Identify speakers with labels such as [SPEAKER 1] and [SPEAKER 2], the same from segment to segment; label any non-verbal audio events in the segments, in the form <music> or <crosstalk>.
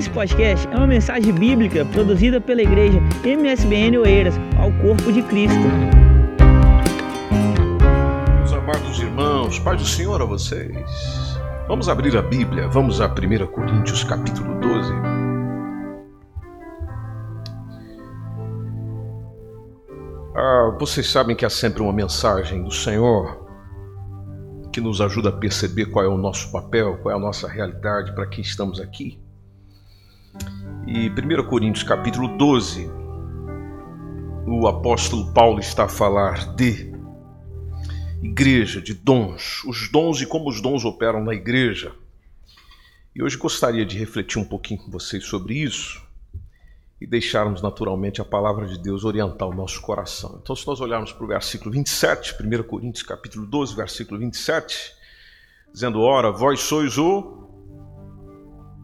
[SPEAKER 1] Esse podcast é uma mensagem bíblica produzida pela igreja MSBN Oeiras ao corpo de Cristo.
[SPEAKER 2] Meus amados irmãos, paz do Senhor a vocês. Vamos abrir a Bíblia, vamos a 1 Coríntios capítulo 12. Ah, vocês sabem que há sempre uma mensagem do Senhor que nos ajuda a perceber qual é o nosso papel, qual é a nossa realidade, para que estamos aqui. E 1 Coríntios capítulo 12, o apóstolo Paulo está a falar de igreja, de dons, os dons e como os dons operam na igreja. E hoje gostaria de refletir um pouquinho com vocês sobre isso e deixarmos naturalmente a palavra de Deus orientar o nosso coração. Então, se nós olharmos para o versículo 27, 1 Coríntios capítulo 12, versículo 27, dizendo: Ora, vós sois o.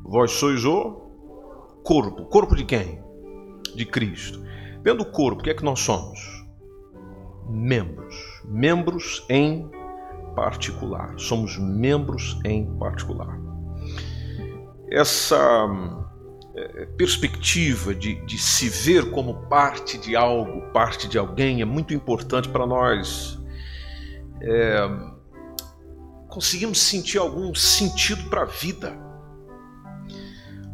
[SPEAKER 2] Vós sois o corpo. Corpo de quem? De Cristo. Dentro do corpo, o que é que nós somos? Membros. Membros em particular. Somos membros em particular. Essa é, perspectiva de, de se ver como parte de algo, parte de alguém, é muito importante para nós. É, conseguimos sentir algum sentido para a vida.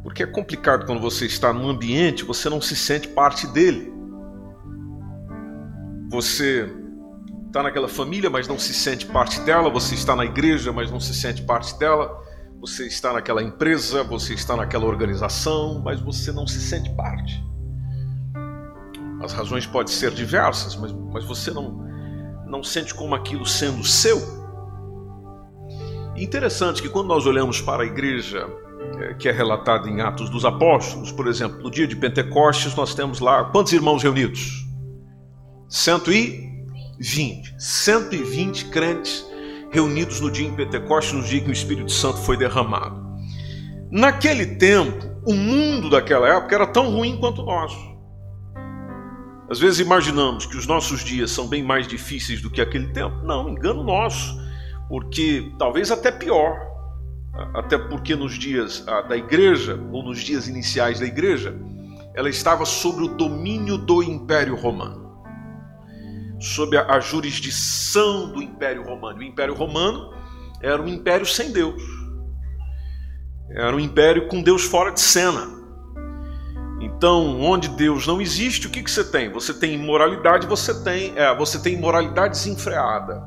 [SPEAKER 2] Porque é complicado quando você está num ambiente, você não se sente parte dele. Você está naquela família, mas não se sente parte dela. Você está na igreja, mas não se sente parte dela. Você está naquela empresa, você está naquela organização, mas você não se sente parte. As razões podem ser diversas, mas, mas você não, não sente como aquilo sendo seu. interessante que quando nós olhamos para a igreja que é relatada em Atos dos Apóstolos, por exemplo, no dia de Pentecostes, nós temos lá quantos irmãos reunidos? 120. 120 crentes reunidos no dia em Pentecostes, no dia que o Espírito Santo foi derramado. Naquele tempo, o mundo daquela época era tão ruim quanto o nosso. Às vezes imaginamos que os nossos dias são bem mais difíceis do que aquele tempo. Não, engano nosso, porque talvez até pior. Até porque nos dias da igreja, ou nos dias iniciais da igreja, ela estava sob o domínio do Império Romano sob a, a jurisdição do Império Romano. O Império Romano era um império sem Deus. Era um império com Deus fora de cena. Então, onde Deus não existe, o que, que você tem? Você tem imoralidade, você tem, é, você tem imoralidade desenfreada.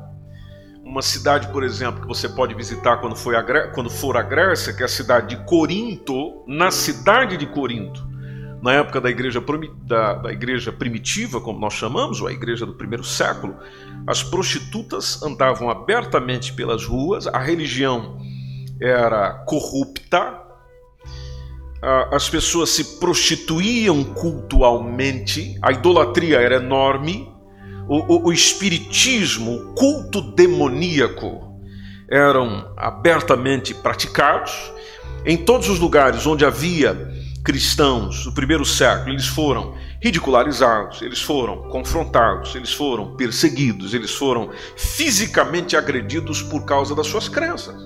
[SPEAKER 2] Uma cidade, por exemplo, que você pode visitar quando, foi a, quando for a Grécia, que é a cidade de Corinto, na cidade de Corinto, na época da igreja, da, da igreja primitiva, como nós chamamos, ou a igreja do primeiro século, as prostitutas andavam abertamente pelas ruas, a religião era corrupta, as pessoas se prostituíam cultualmente, a idolatria era enorme, o, o, o espiritismo, o culto demoníaco eram abertamente praticados. Em todos os lugares onde havia cristãos do primeiro século, eles foram ridicularizados, eles foram confrontados, eles foram perseguidos, eles foram fisicamente agredidos por causa das suas crenças.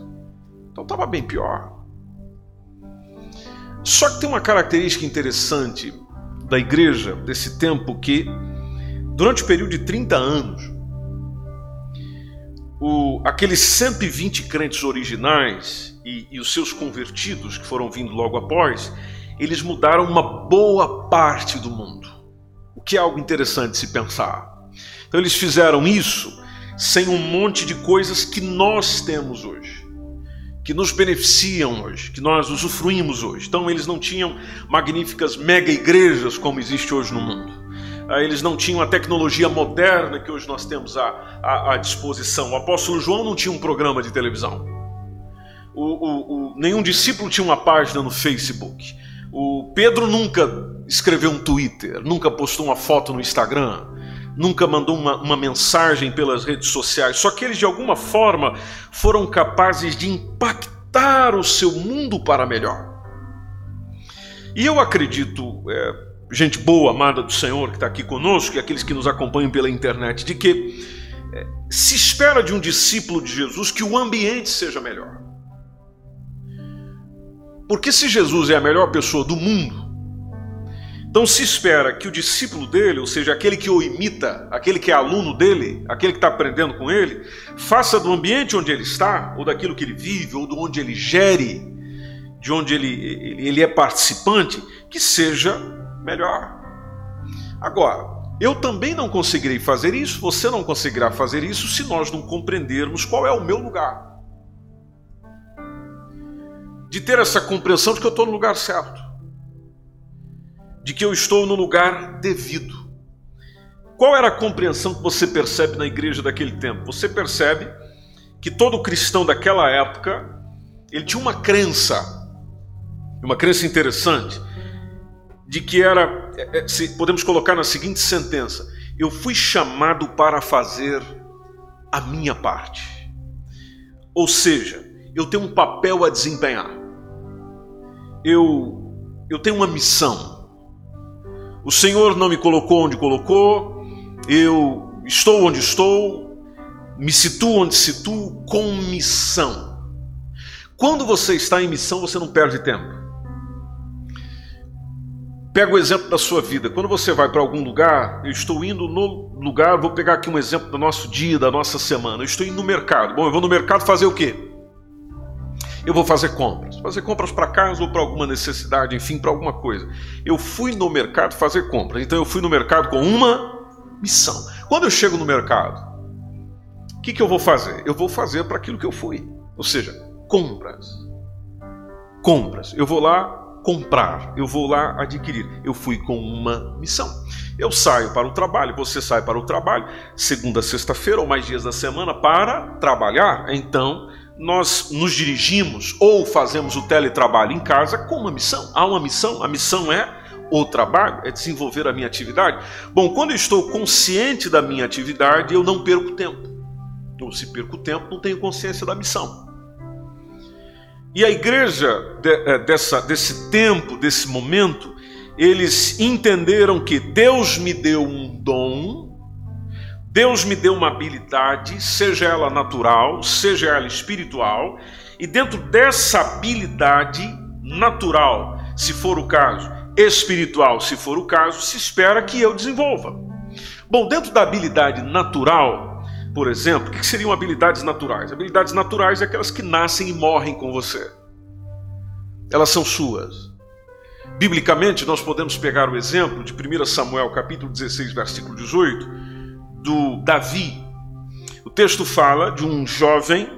[SPEAKER 2] Então estava bem pior. Só que tem uma característica interessante da igreja desse tempo que, durante o período de 30 anos, o, aqueles 120 crentes originais e, e os seus convertidos que foram vindo logo após, eles mudaram uma boa parte do mundo. O que é algo interessante se pensar. Então eles fizeram isso sem um monte de coisas que nós temos hoje, que nos beneficiam hoje, que nós usufruímos hoje. Então eles não tinham magníficas mega igrejas como existe hoje no mundo. Ah, eles não tinham a tecnologia moderna que hoje nós temos à, à, à disposição. O apóstolo João não tinha um programa de televisão. O, o, o, nenhum discípulo tinha uma página no Facebook. O Pedro nunca escreveu um Twitter, nunca postou uma foto no Instagram, nunca mandou uma, uma mensagem pelas redes sociais. Só que eles, de alguma forma, foram capazes de impactar o seu mundo para melhor. E eu acredito, é, gente boa, amada do Senhor, que está aqui conosco, e aqueles que nos acompanham pela internet, de que é, se espera de um discípulo de Jesus que o ambiente seja melhor. Porque se Jesus é a melhor pessoa do mundo, então se espera que o discípulo dele, ou seja, aquele que o imita, aquele que é aluno dele, aquele que está aprendendo com ele, faça do ambiente onde ele está, ou daquilo que ele vive, ou de onde ele gere, de onde ele, ele é participante, que seja melhor. Agora, eu também não conseguirei fazer isso, você não conseguirá fazer isso se nós não compreendermos qual é o meu lugar. De ter essa compreensão de que eu estou no lugar certo de que eu estou no lugar devido. Qual era a compreensão que você percebe na igreja daquele tempo? Você percebe que todo cristão daquela época ele tinha uma crença, uma crença interessante, de que era, é, é, se podemos colocar na seguinte sentença: eu fui chamado para fazer a minha parte. Ou seja, eu tenho um papel a desempenhar. Eu eu tenho uma missão. O Senhor não me colocou onde colocou, eu estou onde estou, me situo onde situo com missão. Quando você está em missão, você não perde tempo. Pega o exemplo da sua vida. Quando você vai para algum lugar, eu estou indo no lugar, vou pegar aqui um exemplo do nosso dia, da nossa semana. Eu estou indo no mercado. Bom, eu vou no mercado fazer o quê? eu vou fazer compras. Fazer compras para casa ou para alguma necessidade, enfim, para alguma coisa. Eu fui no mercado fazer compras. Então eu fui no mercado com uma missão. Quando eu chego no mercado, o que, que eu vou fazer? Eu vou fazer para aquilo que eu fui. Ou seja, compras. Compras. Eu vou lá comprar, eu vou lá adquirir. Eu fui com uma missão. Eu saio para o trabalho, você sai para o trabalho, segunda, sexta-feira ou mais dias da semana para trabalhar. Então, nós nos dirigimos ou fazemos o teletrabalho em casa com uma missão. Há uma missão, a missão é o trabalho, é desenvolver a minha atividade. Bom, quando eu estou consciente da minha atividade, eu não perco tempo. Ou se perco tempo, não tenho consciência da missão. E a igreja de, é, dessa, desse tempo, desse momento, eles entenderam que Deus me deu um dom Deus me deu uma habilidade, seja ela natural, seja ela espiritual, e dentro dessa habilidade natural, se for o caso, espiritual, se for o caso, se espera que eu desenvolva. Bom, dentro da habilidade natural, por exemplo, o que seriam habilidades naturais? Habilidades naturais é aquelas que nascem e morrem com você. Elas são suas. Biblicamente, nós podemos pegar o exemplo de 1 Samuel capítulo 16, versículo 18, do Davi. O texto fala de um jovem,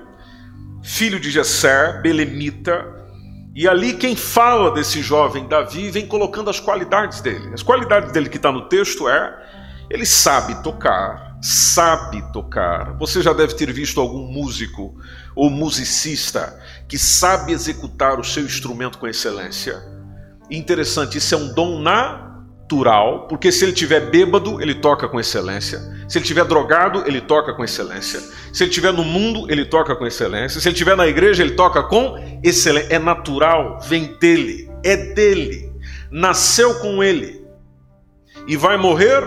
[SPEAKER 2] filho de Jessé, belemita, e ali quem fala desse jovem Davi vem colocando as qualidades dele. As qualidades dele que está no texto é ele sabe tocar, sabe tocar. Você já deve ter visto algum músico ou musicista que sabe executar o seu instrumento com excelência. Interessante, isso é um dom na natural, porque se ele tiver bêbado, ele toca com excelência. Se ele tiver drogado, ele toca com excelência. Se ele tiver no mundo, ele toca com excelência. Se ele tiver na igreja, ele toca com excelência. É natural, vem dele, é dele. Nasceu com ele e vai morrer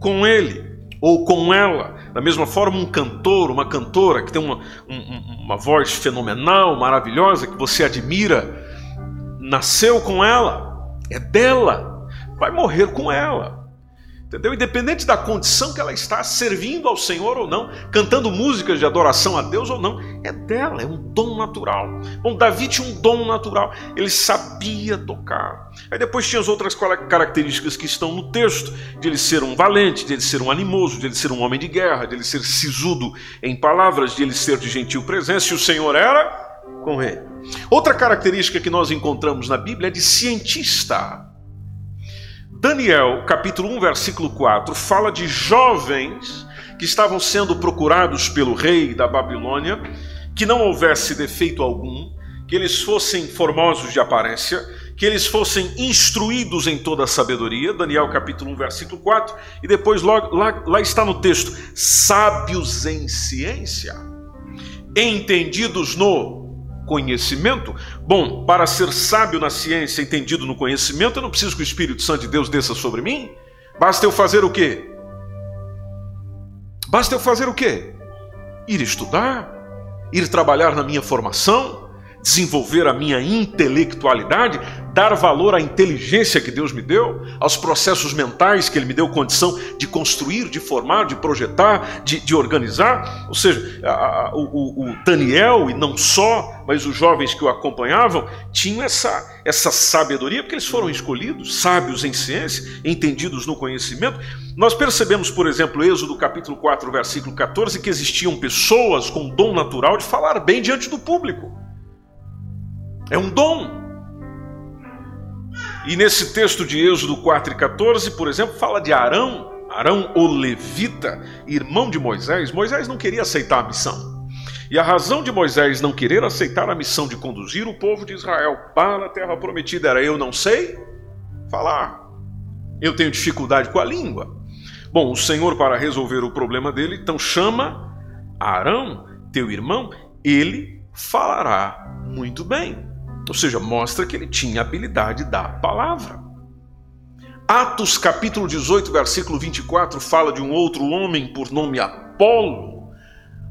[SPEAKER 2] com ele ou com ela. Da mesma forma, um cantor, uma cantora que tem uma, um, uma voz fenomenal, maravilhosa, que você admira, nasceu com ela, é dela vai morrer com ela. Entendeu? Independente da condição que ela está, servindo ao Senhor ou não, cantando músicas de adoração a Deus ou não, é dela, é um dom natural. Bom, Davi tinha um dom natural, ele sabia tocar. Aí depois tinha as outras características que estão no texto, de ele ser um valente, de ele ser um animoso, de ele ser um homem de guerra, de ele ser sisudo em palavras, de ele ser de gentil presença, e o Senhor era com ele. Outra característica que nós encontramos na Bíblia é de cientista. Daniel, capítulo 1, versículo 4, fala de jovens que estavam sendo procurados pelo rei da Babilônia, que não houvesse defeito algum, que eles fossem formosos de aparência, que eles fossem instruídos em toda a sabedoria, Daniel capítulo 1, versículo 4, e depois logo, lá, lá está no texto, sábios em ciência, entendidos no conhecimento? Bom, para ser sábio na ciência, entendido no conhecimento, eu não preciso que o Espírito Santo de Deus desça sobre mim. Basta eu fazer o quê? Basta eu fazer o quê? Ir estudar, ir trabalhar na minha formação, desenvolver a minha intelectualidade, dar valor à inteligência que Deus me deu, aos processos mentais que Ele me deu condição de construir, de formar, de projetar, de, de organizar. Ou seja, a, a, o, o, Daniel, e não só, mas os jovens que o acompanhavam, tinham essa, essa sabedoria, porque eles foram escolhidos, sábios em ciência, entendidos no conhecimento. Nós percebemos, por exemplo, Êxodo capítulo 4, versículo 14, que existiam pessoas com dom natural de falar bem diante do público. É um dom. E nesse texto de Êxodo 4 e 14, por exemplo, fala de Arão, Arão o levita, irmão de Moisés. Moisés não queria aceitar a missão. E a razão de Moisés não querer aceitar a missão de conduzir o povo de Israel para a terra prometida era: eu não sei falar, eu tenho dificuldade com a língua. Bom, o Senhor, para resolver o problema dele, então chama Arão, teu irmão, ele falará muito bem. Ou seja, mostra que ele tinha habilidade da palavra. Atos capítulo 18, versículo 24 fala de um outro homem por nome Apolo.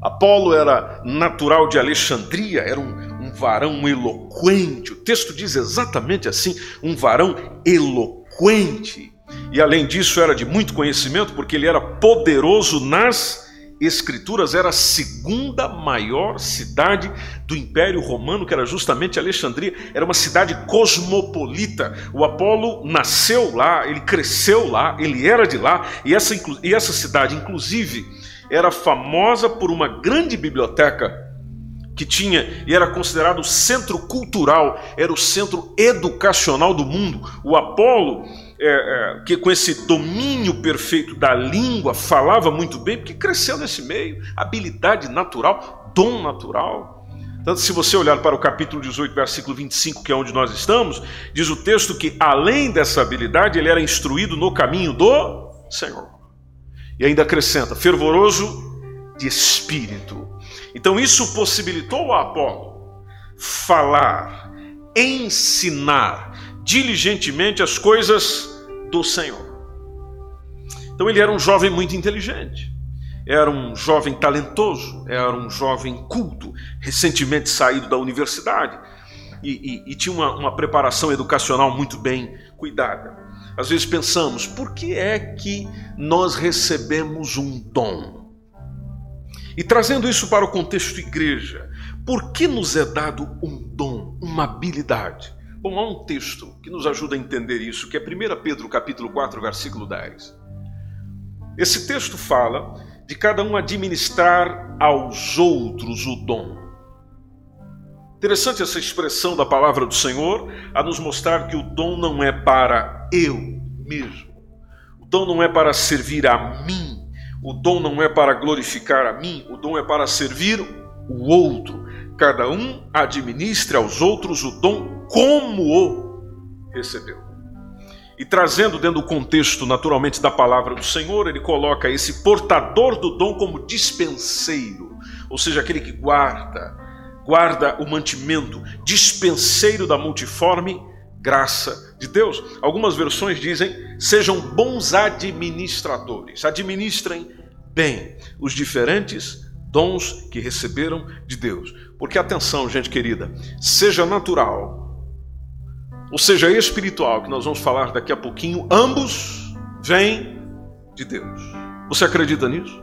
[SPEAKER 2] Apolo era natural de Alexandria, era um, um varão eloquente. O texto diz exatamente assim: um varão eloquente. E além disso, era de muito conhecimento, porque ele era poderoso nas Escrituras era a segunda maior cidade do Império Romano, que era justamente Alexandria. Era uma cidade cosmopolita. O Apolo nasceu lá, ele cresceu lá, ele era de lá, e essa, e essa cidade, inclusive, era famosa por uma grande biblioteca que tinha e era considerado o centro cultural, era o centro educacional do mundo. O Apolo é, é, que com esse domínio perfeito da língua falava muito bem, porque cresceu nesse meio, habilidade natural, dom natural. Tanto se você olhar para o capítulo 18, versículo 25, que é onde nós estamos, diz o texto que além dessa habilidade, ele era instruído no caminho do Senhor. E ainda acrescenta, fervoroso de espírito. Então isso possibilitou a Apolo falar, ensinar diligentemente as coisas do Senhor. Então ele era um jovem muito inteligente, era um jovem talentoso, era um jovem culto, recentemente saído da universidade e, e, e tinha uma, uma preparação educacional muito bem cuidada. Às vezes pensamos, por que é que nós recebemos um dom? E trazendo isso para o contexto igreja, por que nos é dado um dom, uma habilidade? Bom, há um texto que nos ajuda a entender isso, que é 1 Pedro capítulo 4, versículo 10. Esse texto fala de cada um administrar aos outros o dom. Interessante essa expressão da palavra do Senhor a nos mostrar que o dom não é para eu mesmo. O dom não é para servir a mim. O dom não é para glorificar a mim. O dom é para servir o outro. Cada um administre aos outros o dom como o recebeu. E trazendo dentro do contexto, naturalmente, da palavra do Senhor, ele coloca esse portador do dom como dispenseiro, ou seja, aquele que guarda, guarda o mantimento, dispenseiro da multiforme graça de Deus. Algumas versões dizem: sejam bons administradores, administrem bem os diferentes dons que receberam de Deus. Porque atenção, gente querida, seja natural, ou seja espiritual, que nós vamos falar daqui a pouquinho, ambos vêm de Deus. Você acredita nisso?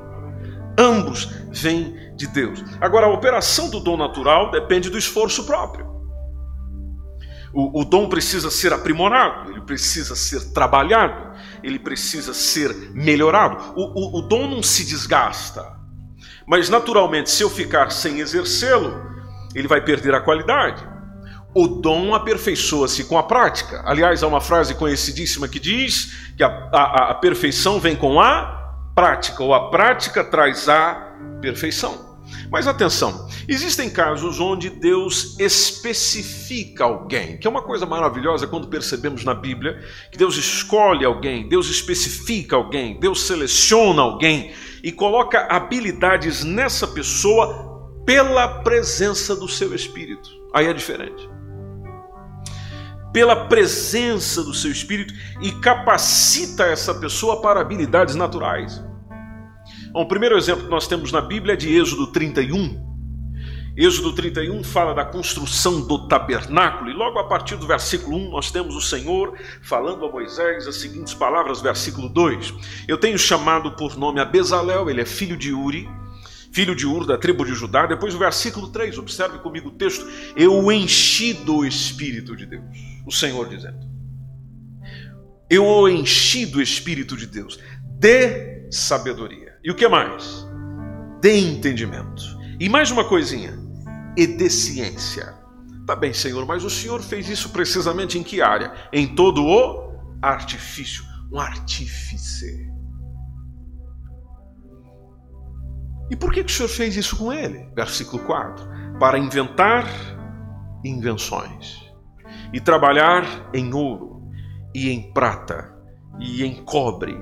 [SPEAKER 2] Ambos vêm de Deus. Agora, a operação do dom natural depende do esforço próprio. O, o, dom precisa ser aprimorado, ele precisa ser trabalhado, ele precisa ser melhorado. O, o, o dom não se desgasta. Mas naturalmente, se eu ficar sem exercê-lo, ele vai perder a qualidade. O dom aperfeiçoa-se com a prática. Aliás, há uma frase conhecidíssima que diz que a, a, a perfeição vem com a prática, ou a prática traz a perfeição. Mas atenção, existem casos onde Deus especifica alguém, que é uma coisa maravilhosa quando percebemos na Bíblia que Deus escolhe alguém, Deus especifica alguém, Deus seleciona alguém e coloca habilidades nessa pessoa pela presença do seu espírito. Aí é diferente. Pela presença do seu espírito e capacita essa pessoa para habilidades naturais. Bom, o primeiro exemplo que nós temos na Bíblia é de Êxodo 31. Êxodo 31 fala da construção do tabernáculo, e logo a partir do versículo 1 nós temos o Senhor falando a Moisés as seguintes palavras, versículo 2: Eu tenho chamado por nome a Bezalel, ele é filho de Uri, filho de Ur, da tribo de Judá. Depois o versículo 3, observe comigo o texto: Eu enchi do Espírito de Deus, o Senhor dizendo. Eu o enchi do Espírito de Deus, de sabedoria. E o que mais? De entendimento. E mais uma coisinha, e de ciência. Tá bem, Senhor, mas o Senhor fez isso precisamente em que área? Em todo o artifício, um artífice. E por que, que o Senhor fez isso com ele? Versículo 4: Para inventar invenções e trabalhar em ouro e em prata e em cobre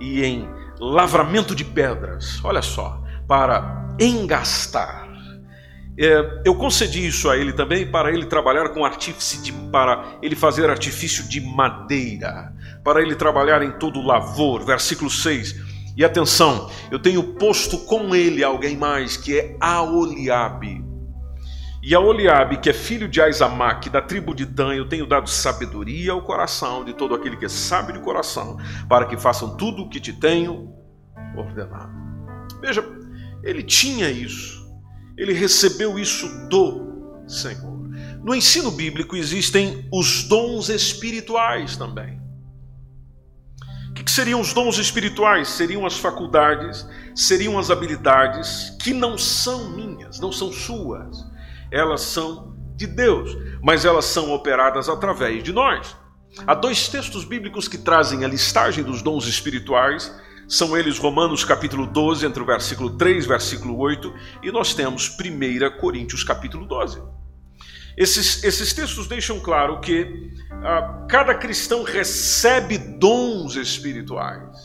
[SPEAKER 2] e em lavramento de pedras. Olha só, para engastar. É, eu concedi isso a ele também para ele trabalhar com artífice de, para ele fazer artifício de madeira, para ele trabalhar em todo lavor. Versículo 6 e atenção, eu tenho posto com ele alguém mais, que é Aoliabe. E Aoliabe, que é filho de Aizamaque, da tribo de Dan, eu tenho dado sabedoria ao coração de todo aquele que é sábio de coração, para que façam tudo o que te tenho ordenado. Veja, ele tinha isso, ele recebeu isso do Senhor. No ensino bíblico existem os dons espirituais também que seriam os dons espirituais? Seriam as faculdades, seriam as habilidades que não são minhas, não são suas. Elas são de Deus, mas elas são operadas através de nós. Há dois textos bíblicos que trazem a listagem dos dons espirituais. São eles Romanos capítulo 12, entre o versículo 3 e versículo 8, e nós temos 1 Coríntios capítulo 12. Esses, esses textos deixam claro que ah, cada cristão recebe dons espirituais.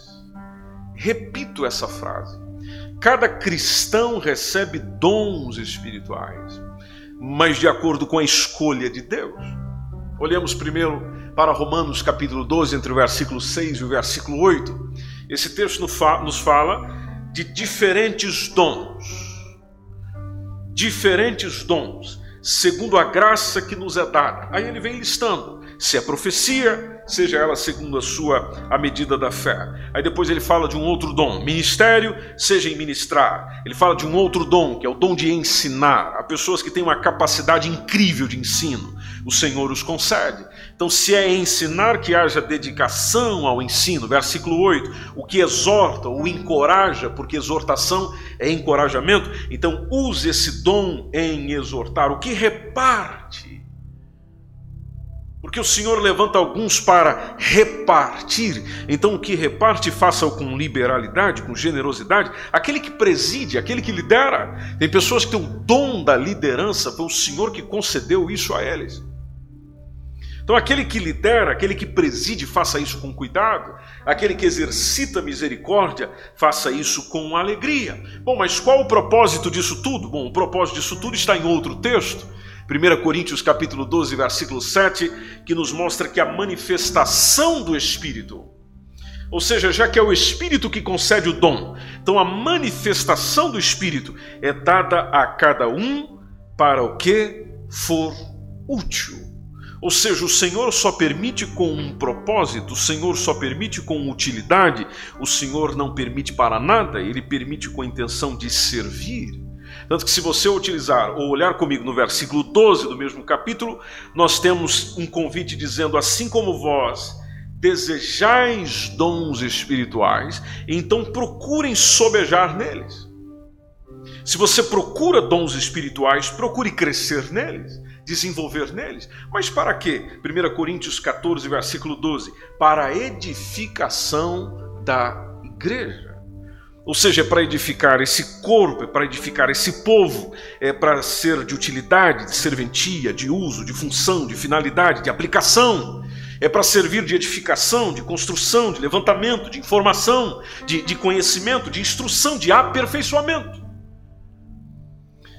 [SPEAKER 2] Repito essa frase. Cada cristão recebe dons espirituais, mas de acordo com a escolha de Deus. Olhemos primeiro para Romanos capítulo 12, entre o versículo 6 e o versículo 8. Esse texto nos fala de diferentes dons. Diferentes dons segundo a graça que nos é dada. Aí ele vem listando se é profecia, seja ela segundo a sua a medida da fé. Aí depois ele fala de um outro dom, ministério, seja em ministrar. Ele fala de um outro dom, que é o dom de ensinar. Há pessoas que têm uma capacidade incrível de ensino. O Senhor os concede. Então, se é ensinar que haja dedicação ao ensino, versículo 8, o que exorta ou encoraja, porque exortação é encorajamento, então use esse dom em exortar. O que reparte porque o Senhor levanta alguns para repartir. Então, o que reparte, faça-o com liberalidade, com generosidade. Aquele que preside, aquele que lidera. Tem pessoas que têm o dom da liderança, foi o Senhor que concedeu isso a eles. Então, aquele que lidera, aquele que preside, faça isso com cuidado. Aquele que exercita misericórdia, faça isso com alegria. Bom, mas qual o propósito disso tudo? Bom, o propósito disso tudo está em outro texto. 1 Coríntios capítulo 12, versículo 7, que nos mostra que a manifestação do Espírito, ou seja, já que é o Espírito que concede o dom, então a manifestação do Espírito é dada a cada um para o que for útil. Ou seja, o Senhor só permite com um propósito, o Senhor só permite com utilidade, o Senhor não permite para nada, ele permite com a intenção de servir. Tanto que, se você utilizar ou olhar comigo no versículo 12 do mesmo capítulo, nós temos um convite dizendo: Assim como vós desejais dons espirituais, então procurem sobejar neles. Se você procura dons espirituais, procure crescer neles, desenvolver neles. Mas para quê? 1 Coríntios 14, versículo 12: Para a edificação da igreja. Ou seja, é para edificar esse corpo, é para edificar esse povo, é para ser de utilidade, de serventia, de uso, de função, de finalidade, de aplicação. É para servir de edificação, de construção, de levantamento, de informação, de, de conhecimento, de instrução, de aperfeiçoamento.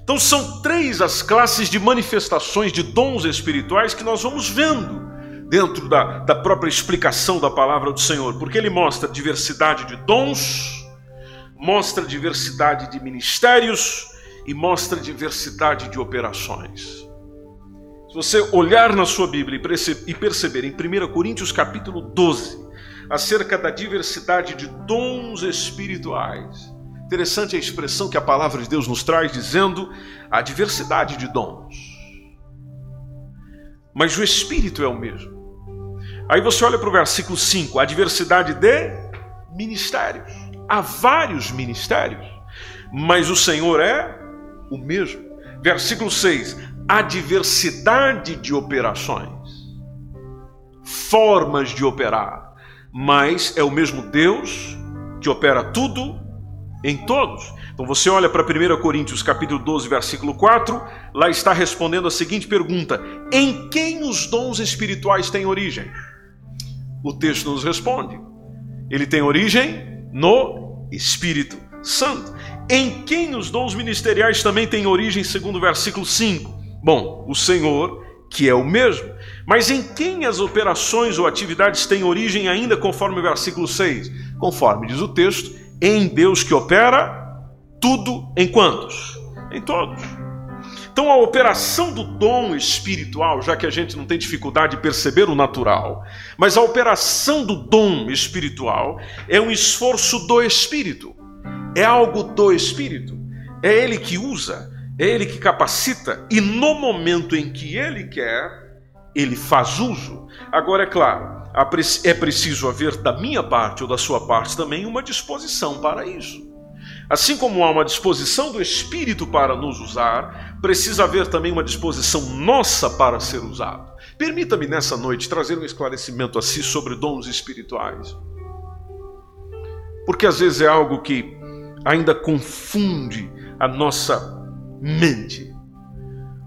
[SPEAKER 2] Então, são três as classes de manifestações de dons espirituais que nós vamos vendo dentro da, da própria explicação da palavra do Senhor, porque ele mostra diversidade de dons mostra diversidade de ministérios e mostra diversidade de operações. Se você olhar na sua Bíblia e perceber em 1 Coríntios capítulo 12, acerca da diversidade de dons espirituais, interessante a expressão que a palavra de Deus nos traz, dizendo a diversidade de dons. Mas o Espírito é o mesmo. Aí você olha para o versículo 5, a diversidade de ministérios. Há vários ministérios, mas o Senhor é o mesmo. Versículo 6: a diversidade de operações, formas de operar, mas é o mesmo Deus que opera tudo em todos. Então você olha para 1 Coríntios capítulo 12, versículo 4, lá está respondendo a seguinte pergunta: Em quem os dons espirituais têm origem? O texto nos responde: Ele tem origem no Espírito Santo. Em quem os dons ministeriais também têm origem, segundo o versículo 5? Bom, o Senhor, que é o mesmo. Mas em quem as operações ou atividades têm origem ainda, conforme o versículo 6? Conforme diz o texto, em Deus que opera tudo em quantos? Em todos. Então, a operação do dom espiritual, já que a gente não tem dificuldade de perceber o natural, mas a operação do dom espiritual é um esforço do espírito, é algo do espírito, é ele que usa, é ele que capacita, e no momento em que ele quer, ele faz uso. Agora, é claro, é preciso haver da minha parte ou da sua parte também uma disposição para isso. Assim como há uma disposição do Espírito para nos usar, precisa haver também uma disposição nossa para ser usado. Permita-me nessa noite trazer um esclarecimento a si sobre dons espirituais. Porque às vezes é algo que ainda confunde a nossa mente.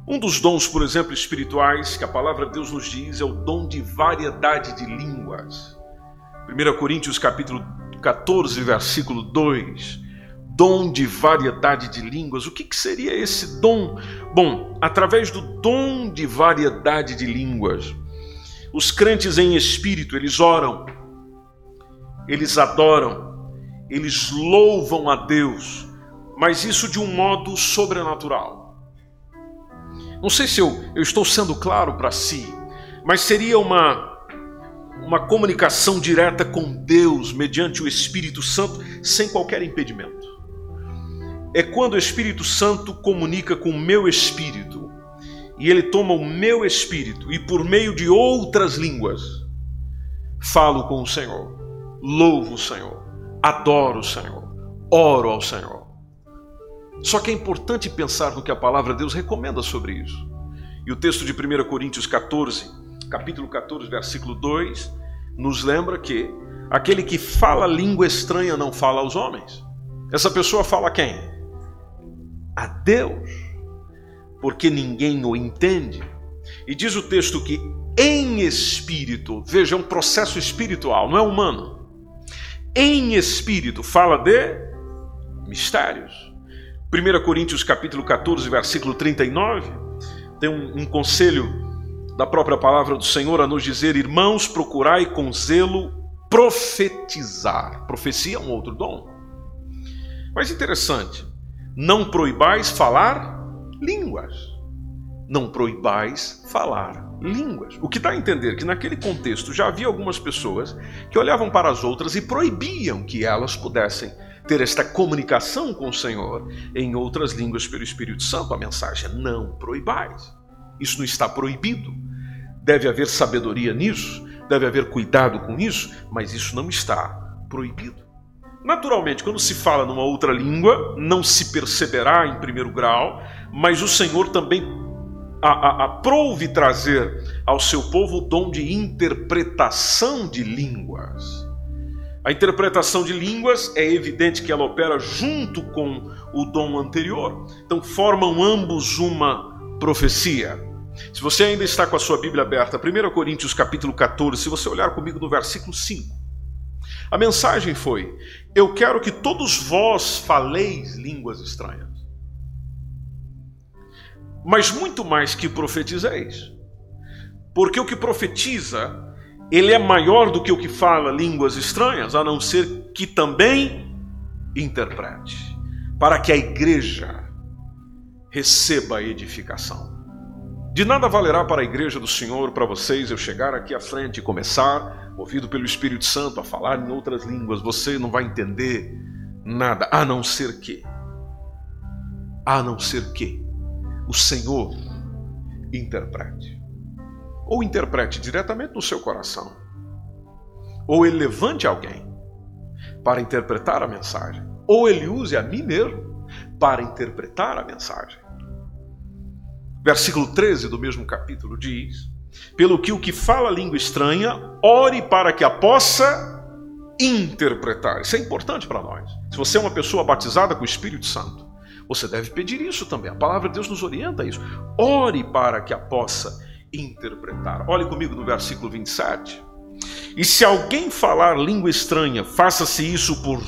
[SPEAKER 2] Um dos dons, por exemplo, espirituais que a palavra de Deus nos diz é o dom de variedade de línguas. 1 Coríntios capítulo 14, versículo 2 dom de variedade de línguas. O que, que seria esse dom? Bom, através do dom de variedade de línguas, os crentes em espírito, eles oram, eles adoram, eles louvam a Deus, mas isso de um modo sobrenatural. Não sei se eu, eu estou sendo claro para si, mas seria uma, uma comunicação direta com Deus mediante o Espírito Santo, sem qualquer impedimento é quando o Espírito Santo comunica com o meu espírito e ele toma o meu espírito e por meio de outras línguas falo com o Senhor, louvo o Senhor, adoro o Senhor, oro ao Senhor. Só que é importante pensar no que a palavra de Deus recomenda sobre isso. E o texto de 1 Coríntios 14, capítulo 14, versículo 2, nos lembra que aquele que fala língua estranha não fala aos homens. Essa pessoa fala quem? A Deus, porque ninguém o entende. E diz o texto que em espírito, veja, é um processo espiritual, não é humano. Em espírito fala de mistérios. 1 Coríntios capítulo 14, versículo 39, tem um, um conselho da própria palavra do Senhor a nos dizer: Irmãos, procurai com zelo profetizar. Profecia é um outro dom. Mas interessante, não proibais falar línguas. Não proibais falar línguas. O que dá a entender que naquele contexto já havia algumas pessoas que olhavam para as outras e proibiam que elas pudessem ter esta comunicação com o Senhor em outras línguas pelo Espírito Santo. A mensagem é: não proibais. Isso não está proibido. Deve haver sabedoria nisso, deve haver cuidado com isso, mas isso não está proibido. Naturalmente, quando se fala numa outra língua, não se perceberá em primeiro grau, mas o Senhor também aprove trazer ao seu povo o dom de interpretação de línguas. A interpretação de línguas é evidente que ela opera junto com o dom anterior, então formam ambos uma profecia. Se você ainda está com a sua Bíblia aberta, 1 Coríntios capítulo 14, se você olhar comigo no versículo 5. A mensagem foi: Eu quero que todos vós faleis línguas estranhas. Mas muito mais que profetizeis. Porque o que profetiza, ele é maior do que o que fala línguas estranhas, a não ser que também interprete. Para que a igreja receba a edificação. De nada valerá para a igreja do Senhor, para vocês, eu chegar aqui à frente e começar, movido pelo Espírito Santo, a falar em outras línguas. Você não vai entender nada, a não ser que, a não ser que o Senhor interprete. Ou interprete diretamente no seu coração, ou ele levante alguém para interpretar a mensagem, ou ele use a mim mesmo para interpretar a mensagem. Versículo 13 do mesmo capítulo diz: Pelo que o que fala língua estranha, ore para que a possa interpretar. Isso é importante para nós. Se você é uma pessoa batizada com o Espírito Santo, você deve pedir isso também. A palavra de Deus nos orienta a isso. Ore para que a possa interpretar. Olhe comigo no versículo 27. E se alguém falar língua estranha, faça-se isso por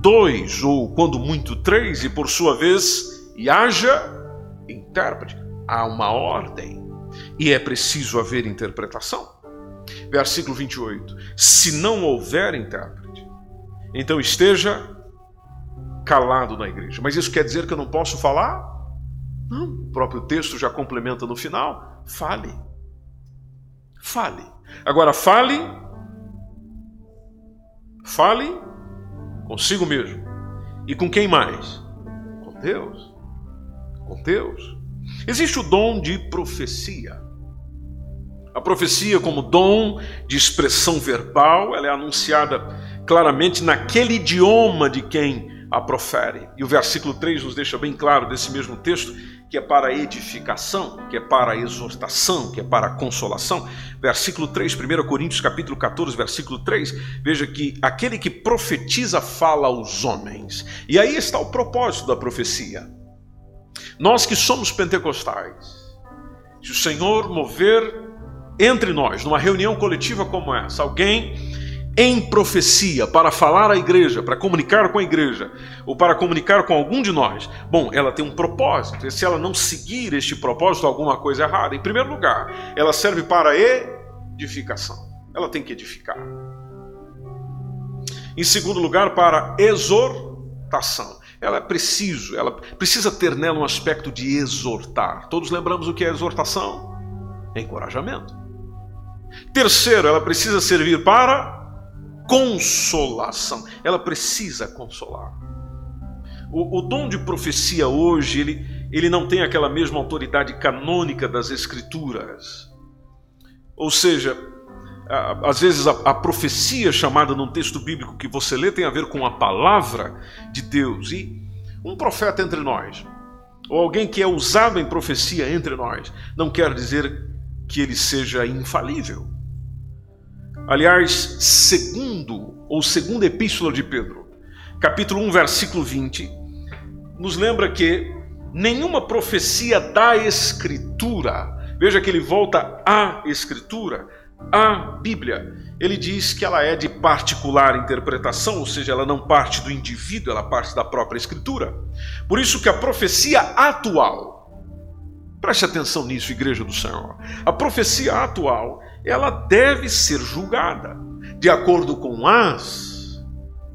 [SPEAKER 2] dois, ou quando muito três, e por sua vez, e haja intérprete. Há uma ordem, e é preciso haver interpretação. Versículo 28. Se não houver intérprete, então esteja calado na igreja. Mas isso quer dizer que eu não posso falar? Não, o próprio texto já complementa no final. Fale. Fale. Agora, fale. Fale consigo mesmo. E com quem mais? Com Deus. Com Deus. Existe o dom de profecia. A profecia, como dom de expressão verbal, ela é anunciada claramente naquele idioma de quem a profere. E o versículo 3 nos deixa bem claro desse mesmo texto que é para edificação, que é para exortação, que é para consolação. Versículo 3, 1 Coríntios capítulo 14, versículo 3, veja que aquele que profetiza fala aos homens. E aí está o propósito da profecia. Nós que somos pentecostais, se o Senhor mover entre nós, numa reunião coletiva como essa, alguém em profecia para falar à igreja, para comunicar com a igreja, ou para comunicar com algum de nós, bom, ela tem um propósito, e se ela não seguir este propósito, alguma coisa é errada. Em primeiro lugar, ela serve para edificação, ela tem que edificar. Em segundo lugar, para exortação. Ela é preciso, ela precisa ter nela um aspecto de exortar. Todos lembramos o que é exortação? Encorajamento. Terceiro, ela precisa servir para consolação. Ela precisa consolar. O, o, dom de profecia hoje, ele, ele não tem aquela mesma autoridade canônica das Escrituras. Ou seja, às vezes a, a profecia chamada num texto bíblico que você lê tem a ver com a palavra de Deus. E um profeta entre nós, ou alguém que é usado em profecia entre nós, não quer dizer que ele seja infalível. Aliás, segundo ou segunda epístola de Pedro, capítulo 1, versículo 20, nos lembra que nenhuma profecia da escritura, veja que ele volta à escritura, à Bíblia. Ele diz que ela é de particular interpretação, ou seja, ela não parte do indivíduo, ela parte da própria escritura. Por isso que a profecia atual, preste atenção nisso, igreja do Senhor. A profecia atual ela deve ser julgada de acordo com as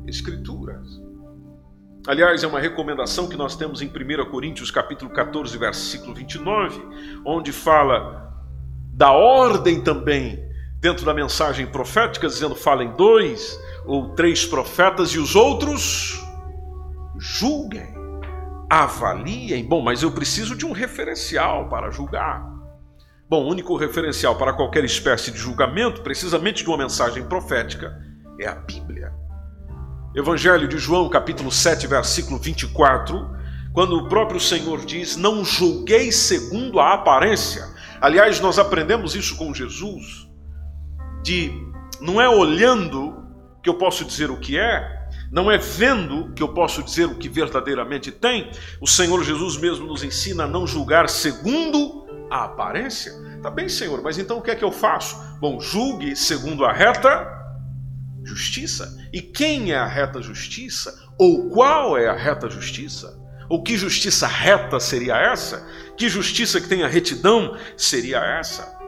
[SPEAKER 2] Escrituras. Aliás, é uma recomendação que nós temos em 1 Coríntios capítulo 14, versículo 29, onde fala da ordem também dentro da mensagem profética, dizendo: falem dois ou três profetas e os outros julguem, avaliem. Bom, mas eu preciso de um referencial para julgar. Bom, o único referencial para qualquer espécie de julgamento, precisamente de uma mensagem profética, é a Bíblia. Evangelho de João, capítulo 7, versículo 24, quando o próprio Senhor diz: Não julguei segundo a aparência. Aliás, nós aprendemos isso com Jesus, de não é olhando que eu posso dizer o que é, não é vendo que eu posso dizer o que verdadeiramente tem. O Senhor Jesus mesmo nos ensina a não julgar segundo a aparência? Tá bem, Senhor, mas então o que é que eu faço? Bom, julgue segundo a reta justiça. E quem é a reta justiça? Ou qual é a reta justiça? Ou que justiça reta seria essa? Que justiça que tenha retidão seria essa?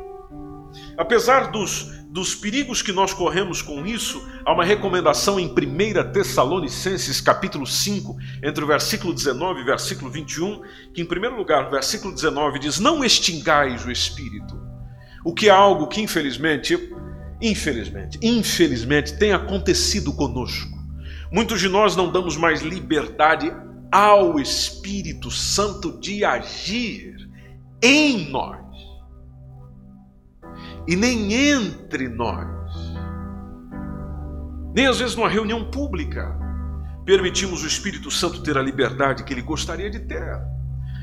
[SPEAKER 2] Apesar dos dos perigos que nós corremos com isso, há uma recomendação em 1 Tessalonicenses, capítulo 5, entre o versículo 19 e o versículo 21, que em primeiro lugar, no versículo 19 diz: "Não extingais o espírito", o que é algo que infelizmente, infelizmente, infelizmente tem acontecido conosco. Muitos de nós não damos mais liberdade ao Espírito Santo de agir em nós e nem entre nós. Nem às vezes numa reunião pública permitimos o Espírito Santo ter a liberdade que ele gostaria de ter.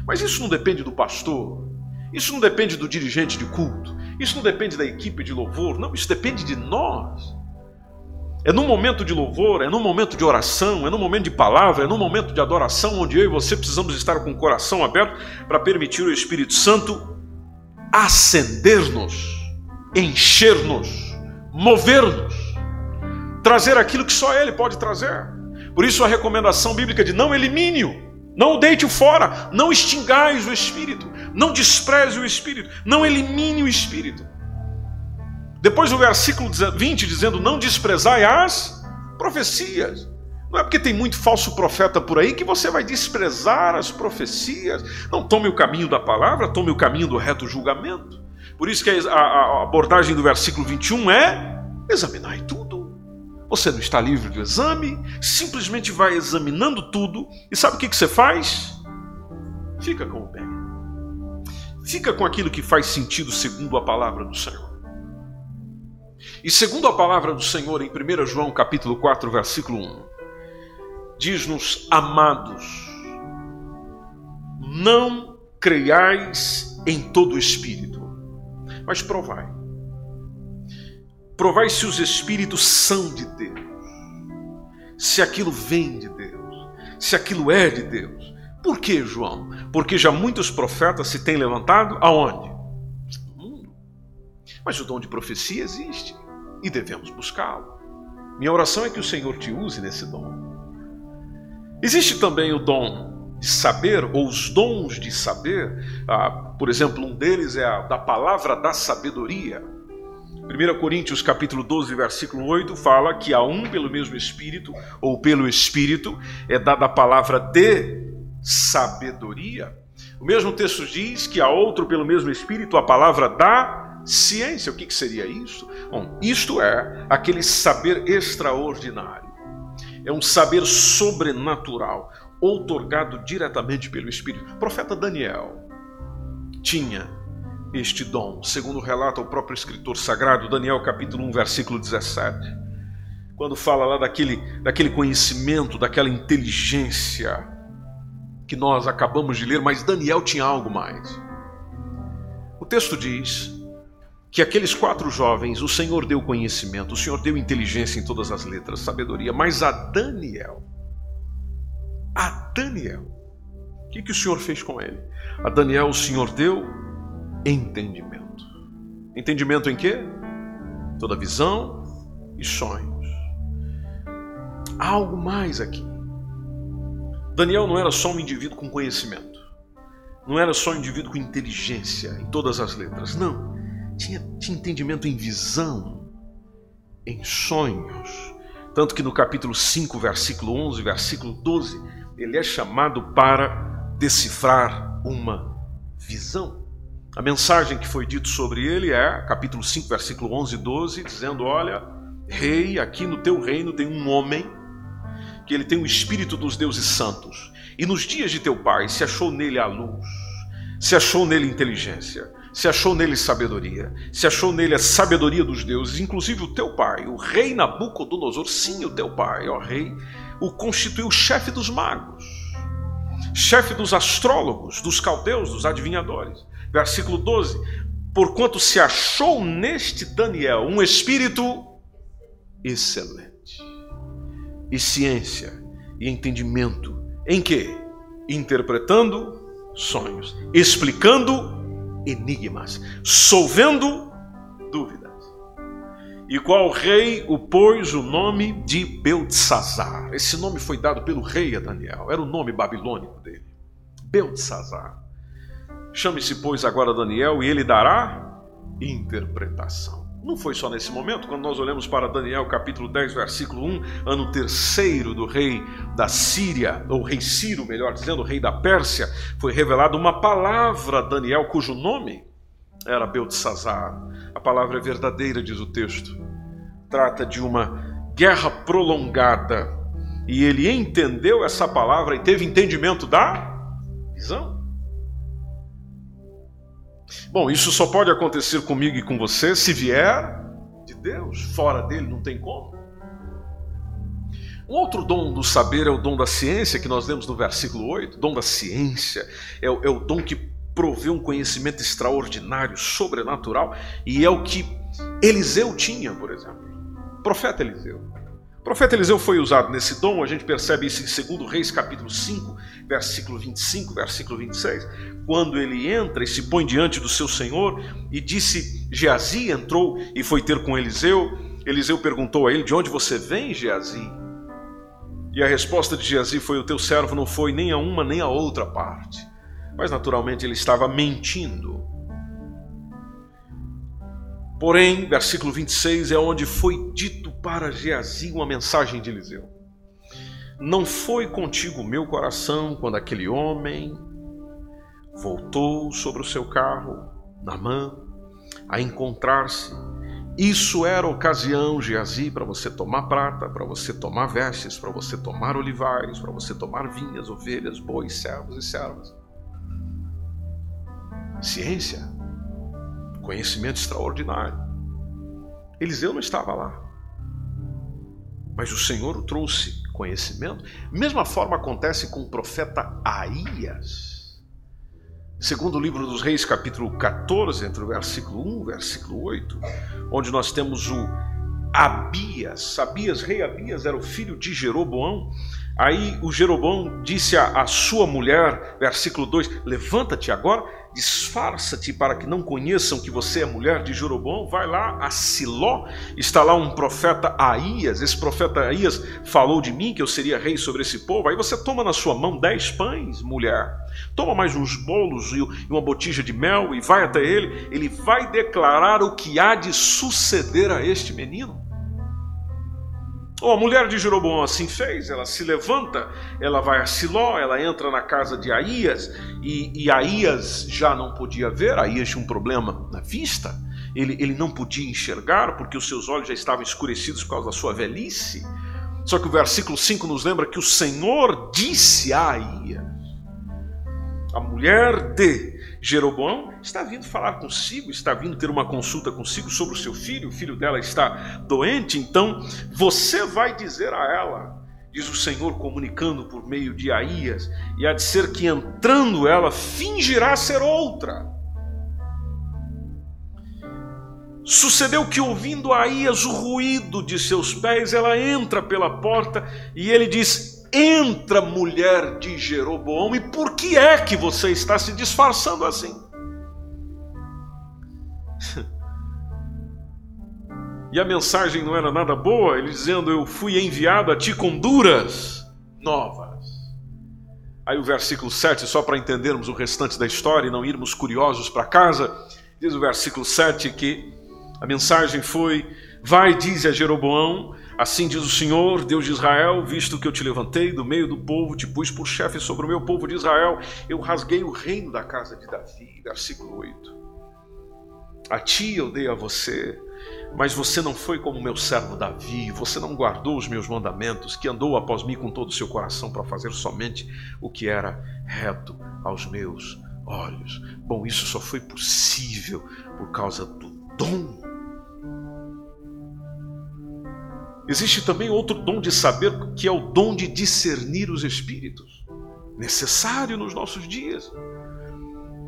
[SPEAKER 2] Mas isso não depende do pastor, isso não depende do dirigente de culto, isso não depende da equipe de louvor, não, isso depende de nós. É num momento de louvor, é num momento de oração, é num momento de palavra, é num momento de adoração, onde eu e você precisamos estar com o coração aberto para permitir o Espírito Santo acender-nos encher-nos, mover-nos, trazer aquilo que só Ele pode trazer. Por isso a recomendação bíblica de não elimine-o, não o deite fora, não extingais o Espírito, não despreze o Espírito, não elimine o Espírito. Depois o versículo 20 dizendo: Não desprezai as profecias. Não é porque tem muito falso profeta por aí que você vai desprezar as profecias. Não tome o caminho da palavra, tome o caminho do reto julgamento. Por isso que a, abordagem do versículo 21 é: examinai tudo. Você não está livre do exame, simplesmente vai examinando tudo, e sabe o que, você faz? Fica com o bem. Fica com aquilo que faz sentido segundo a palavra do Senhor. E segundo a palavra do Senhor, em 1 João capítulo 4, versículo 1, diz-nos, amados, não creiais em todo espírito, mas provai. Provai se os espíritos são de Deus, se aquilo vem de Deus, se aquilo é de Deus. Por que, João? Porque já muitos profetas se têm levantado aonde? No mundo. Mas o dom de profecia existe e devemos buscá-lo. Minha oração é que o Senhor te use nesse dom. Existe também o dom de saber, ou os dons de saber, ah, por exemplo, um deles é a da palavra da sabedoria. 1 Coríntios capítulo 12, versículo 8, fala que a um pelo mesmo Espírito, ou pelo Espírito, é dada a palavra de sabedoria. O mesmo texto diz que a outro pelo mesmo Espírito a palavra da ciência. O que, que seria isso? Bom, isto é aquele saber extraordinário. É um saber sobrenatural, outorgado diretamente pelo Espírito. O profeta Daniel tinha este dom, segundo relata o próprio escritor sagrado, Daniel capítulo 1, versículo 17. Quando fala lá daquele, daquele conhecimento, daquela inteligência que nós acabamos de ler, mas Daniel tinha algo mais. O texto diz que aqueles quatro jovens, o Senhor deu conhecimento, o Senhor deu inteligência em todas as letras, sabedoria, mas a Daniel a Daniel. O que, que o Senhor fez com ele? A Daniel o Senhor deu entendimento. Entendimento em quê? Toda visão e sonhos. Há algo mais aqui. Daniel não era só um indivíduo com conhecimento. Não era só um indivíduo com inteligência em todas as letras. Não. Tinha, tinha entendimento em visão, em sonhos. Tanto que no capítulo 5, versículo 11, versículo 12, ele é chamado para decifrar uma visão. A mensagem que foi dito sobre ele é, capítulo 5, versículo 11 e 12, dizendo: Olha, rei, aqui no teu reino tem um homem que ele tem o espírito dos deuses santos, e nos dias de teu pai se achou nele a luz, se achou nele inteligência, se achou nele sabedoria, se achou nele a sabedoria dos deuses, inclusive o teu pai, o rei Nabucodonosor, sim, o teu pai, ó rei, o constituiu chefe dos magos, chefe dos astrólogos, dos caldeus, dos adivinhadores. Versículo 12: Porquanto se achou neste Daniel um espírito excelente, e ciência e entendimento, em que? Interpretando sonhos, explicando enigmas, solvendo dúvidas e qual rei o pôs o nome de Beltzazar. Esse nome foi dado pelo rei a Daniel, era o nome babilônico dele. Beltzazar. Chame-se, pois, agora Daniel, e ele dará interpretação. Não foi só nesse momento, quando nós olhamos para Daniel capítulo 10, versículo 1, ano terceiro do rei da Síria, ou rei Ciro, melhor dizendo, rei da Pérsia, foi revelada uma palavra a Daniel, cujo nome era Beltesazar. A palavra é verdadeira, diz o texto. Trata de uma guerra prolongada. E ele entendeu essa palavra e teve entendimento da visão. Bom, isso só pode acontecer comigo e com você se vier de Deus. Fora dele não tem como. Um outro dom do saber é o dom da ciência, que nós lemos no versículo 8. O dom da ciência é, é o dom que provê um conhecimento extraordinário, sobrenatural, e é o que Eliseu tinha, por exemplo. Profeta Eliseu. O profeta Eliseu foi usado nesse dom, a gente percebe isso em 2 Reis, capítulo 5, versículo 25, versículo 26, quando ele entra e se põe diante do seu senhor e disse: Geazi entrou e foi ter com Eliseu. Eliseu perguntou a ele: De onde você vem, Geazi? E a resposta de Geazi foi: O teu servo não foi nem a uma nem a outra parte. Mas naturalmente ele estava mentindo. Porém, versículo 26 é onde foi dito para Geazi uma mensagem de Eliseu. Não foi contigo meu coração quando aquele homem voltou sobre o seu carro, na mão, a encontrar-se. Isso era ocasião, Geazi, para você tomar prata, para você tomar vestes, para você tomar olivais, para você tomar vinhas, ovelhas, bois, servos e servas. Ciência conhecimento extraordinário. Eliseu não estava lá, mas o Senhor o trouxe conhecimento. Mesma forma acontece com o profeta Aías. Segundo o livro dos Reis, capítulo 14, entre o versículo 1 e o versículo 8, onde nós temos o Abias. Abias, rei Abias, era o filho de Jeroboão. Aí o Jeroboão disse à sua mulher, versículo 2: Levanta-te agora disfarça-te para que não conheçam que você é mulher de Jeroboão, vai lá a Siló, está lá um profeta Aías, esse profeta Aías falou de mim que eu seria rei sobre esse povo, aí você toma na sua mão dez pães, mulher, toma mais uns bolos e uma botija de mel e vai até ele, ele vai declarar o que há de suceder a este menino. Oh, a mulher de Jeroboão assim fez, ela se levanta, ela vai a Siló, ela entra na casa de Aías, e, e Aías já não podia ver, Aías tinha um problema na vista, ele, ele não podia enxergar, porque os seus olhos já estavam escurecidos por causa da sua velhice. Só que o versículo 5 nos lembra que o Senhor disse a Aías, a mulher de Jeroboão está vindo falar consigo, está vindo ter uma consulta consigo sobre o seu filho, o filho dela está doente, então você vai dizer a ela, diz o Senhor comunicando por meio de Aías, e há de ser que entrando ela fingirá ser outra. Sucedeu que, ouvindo Aías o ruído de seus pés, ela entra pela porta e ele diz: Entra, mulher de Jeroboão, e por que é que você está se disfarçando assim? <laughs> e a mensagem não era nada boa, ele dizendo: Eu fui enviado a ti com duras novas. Aí o versículo 7, só para entendermos o restante da história e não irmos curiosos para casa, diz o versículo 7 que a mensagem foi: Vai, diz a Jeroboão, Assim diz o Senhor, Deus de Israel, visto que eu te levantei do meio do povo, te pus por chefe sobre o meu povo de Israel, eu rasguei o reino da casa de Davi. Versículo 8. A ti eu dei a você, mas você não foi como meu servo Davi, você não guardou os meus mandamentos, que andou após mim com todo o seu coração para fazer somente o que era reto aos meus olhos. Bom, isso só foi possível por causa do dom Existe também outro dom de saber, que é o dom de discernir os espíritos, necessário nos nossos dias,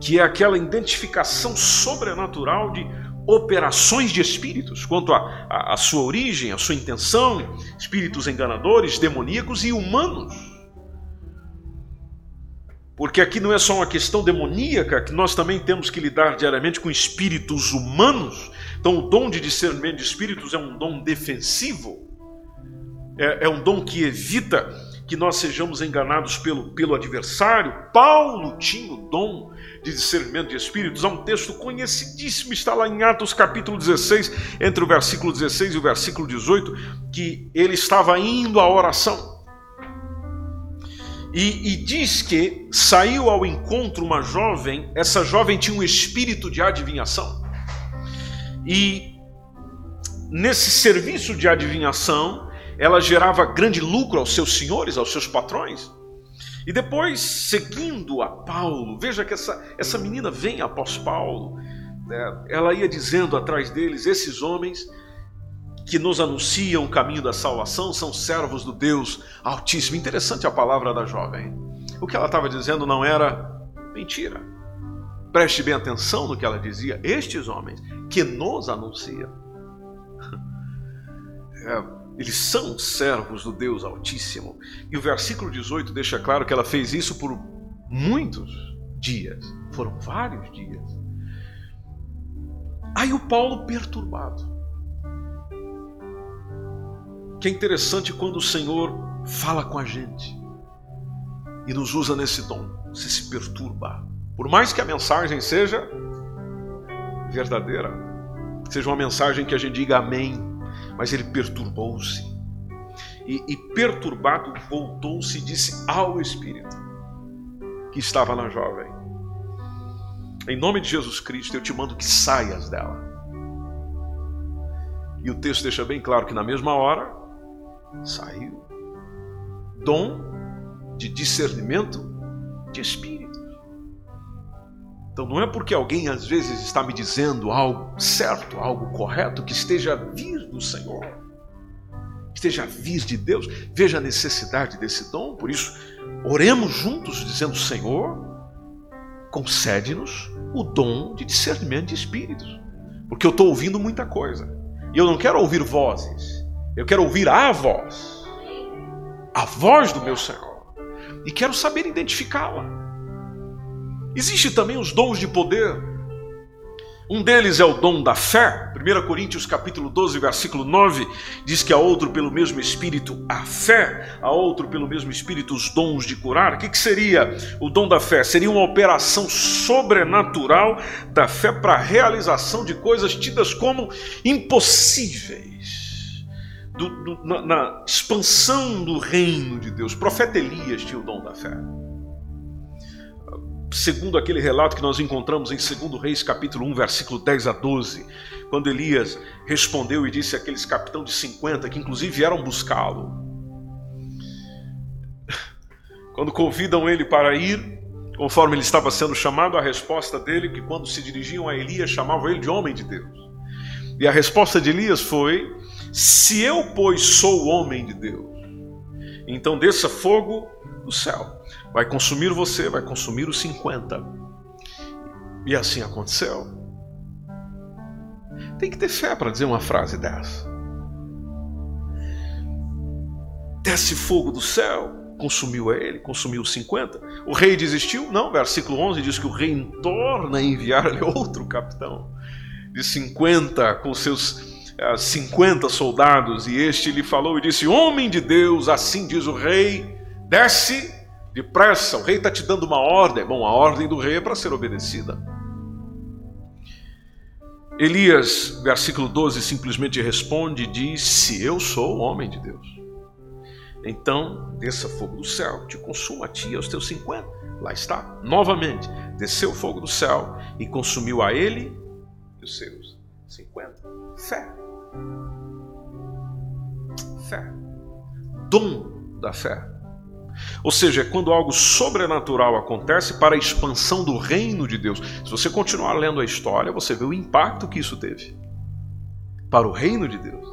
[SPEAKER 2] que é aquela identificação sobrenatural de operações de espíritos, quanto à sua origem, a sua intenção, espíritos enganadores, demoníacos e humanos. Porque aqui não é só uma questão demoníaca, que nós também temos que lidar diariamente com espíritos humanos. Então, o dom de discernimento de espíritos é um dom defensivo é, é um dom que evita que nós sejamos enganados pelo, pelo adversário. Paulo tinha o dom de discernimento de espíritos. Há um texto conhecidíssimo, está lá em Atos capítulo 16, entre o versículo 16 e o versículo 18, que ele estava indo à oração. E, e, diz que saiu ao encontro uma jovem, essa jovem tinha um espírito de adivinhação. E nesse serviço de adivinhação, ela gerava grande lucro aos seus senhores, aos seus patrões. E depois, seguindo a Paulo, veja que essa, essa menina vem após Paulo, né? ela ia dizendo atrás deles: esses homens que nos anunciam o caminho da salvação são servos do Deus Altíssimo. Interessante a palavra da jovem. O que ela estava dizendo não era mentira. Preste bem atenção no que ela dizia. Estes homens que nos anunciam. <laughs> É, eles são servos do Deus Altíssimo. E o versículo 18 deixa claro que ela fez isso por muitos dias. Foram vários dias. Aí o Paulo perturbado. Que é interessante quando o Senhor fala com a gente e nos usa nesse dom. Você se perturba. Por mais que a mensagem seja verdadeira, seja uma mensagem que a gente diga amém, mas ele perturbou-se. E, e perturbado voltou-se e disse ao Espírito que estava na jovem: Em nome de Jesus Cristo, eu te mando que saias dela. E o texto deixa bem claro que na mesma hora saiu. Dom de discernimento de espírito. Então não é porque alguém às vezes está me dizendo algo certo, algo correto, que esteja a vir do Senhor, esteja a vir de Deus. Veja a necessidade desse dom, por isso, oremos juntos, dizendo: Senhor, concede-nos o dom de discernimento de espíritos, porque eu estou ouvindo muita coisa e eu não quero ouvir vozes, eu quero ouvir a voz, a voz do meu Senhor, e quero saber identificá-la. Existem também os dons de poder. Um deles é o dom da fé. 1 Coríntios capítulo 12, versículo 9, diz que a outro pelo mesmo Espírito a fé, a outro pelo mesmo Espírito os dons de curar. O que, que seria o dom da fé? Seria uma operação sobrenatural da fé para a realização de coisas tidas como impossíveis. Do, do, na, na expansão do reino de Deus. O profeta Elias tinha o dom da fé segundo aquele relato que nós encontramos em 2 Reis, capítulo 1, versículo 10 a 12, quando Elias respondeu e disse àqueles capitão de 50, que inclusive vieram buscá-lo, quando convidam ele para ir, conforme ele estava sendo chamado, a resposta dele, que quando se dirigiam a Elias, chamavam ele de homem de Deus. E a resposta de Elias foi: Se eu, pois, sou homem de Deus, então desça fogo do céu vai consumir você, vai consumir os 50. E assim aconteceu. Tem que ter fé para dizer uma frase dessa. Desce fogo do céu, consumiu a ele, consumiu os 50. O rei desistiu? Não, versículo 11 diz que o rei torna a enviar-lhe outro capitão de 50 com seus uh, eh, 50 soldados. E este lhe falou e disse: Homem de Deus, assim diz o rei, desce Depressa, o rei está te dando uma ordem. Bom, a ordem do rei é para ser obedecida. Elias, versículo 12, simplesmente responde e diz: Se eu sou o homem de Deus, então desça fogo do céu, te consuma a ti e aos teus cinquenta. Lá está, novamente, desceu fogo do céu e consumiu a ele e os seus cinquenta. Fé. Fé. Dom da fé. Ou seja, é quando algo sobrenatural acontece para a expansão do reino de Deus. Se você continuar lendo a história, você vê o impacto que isso teve para o reino de Deus.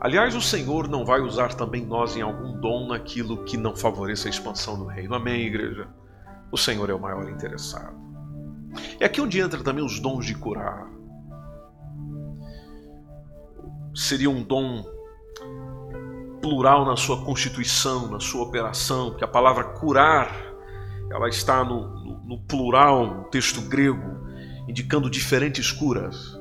[SPEAKER 2] Aliás, o Senhor não vai usar também nós em algum dom naquilo que não favoreça a expansão do reino. Amém, igreja? O Senhor é o maior interessado. É aqui onde entra também os dons de curar. Seria um dom plural na sua constituição, na sua operação, porque a palavra curar ela está no, no, no plural, no texto grego, indicando diferentes curas.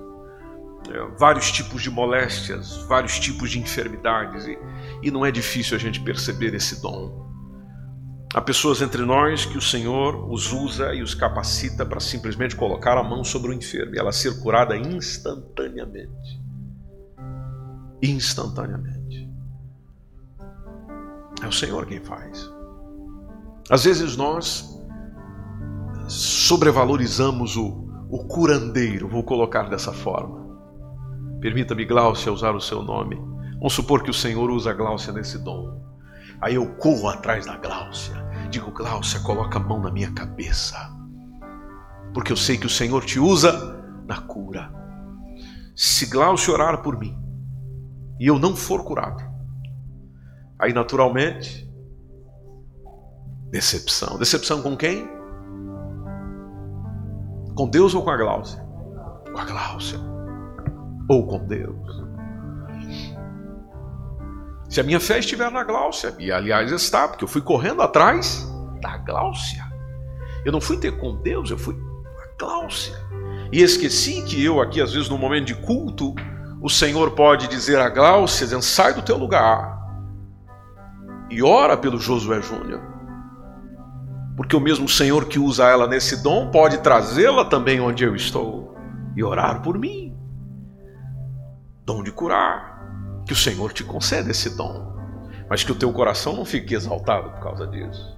[SPEAKER 2] é, vários tipos de moléstias, vários tipos de enfermidades, e, e não é difícil a gente perceber esse dom. Há pessoas entre nós que o Senhor os usa e os capacita para simplesmente colocar a mão sobre o enfermo e ela ser curada instantaneamente. Instantaneamente. É o Senhor quem faz. Às vezes nós sobrevalorizamos o, o curandeiro, vou colocar dessa forma. Permita-me, Gláucia, usar o seu nome. Vamos supor que o Senhor usa a Gláucia nesse dom. Aí eu corro atrás da Gláucia. Digo, Gláucia, coloca a mão na minha cabeça. Porque eu sei que o Senhor te usa na cura. Se Gláucia orar por mim e eu não for curado, aí naturalmente, decepção. Decepção com quem? Com Deus ou com a Gláucia? Com a Gláucia. Ou com Deus. Se a minha fé estiver na Gláucia, e aliás está, porque eu fui correndo atrás da Gláucia. Eu não fui ter com Deus, eu fui a Gláucia. E esqueci que eu aqui, às vezes, no momento de culto, o Senhor pode dizer a Gláucia, dizendo, sai do teu lugar e ora pelo Josué Júnior porque o mesmo Senhor que usa ela nesse dom pode trazê-la também onde eu estou e orar por mim. Dom de curar. Que o Senhor te conceda esse dom, mas que o teu coração não fique exaltado por causa disso.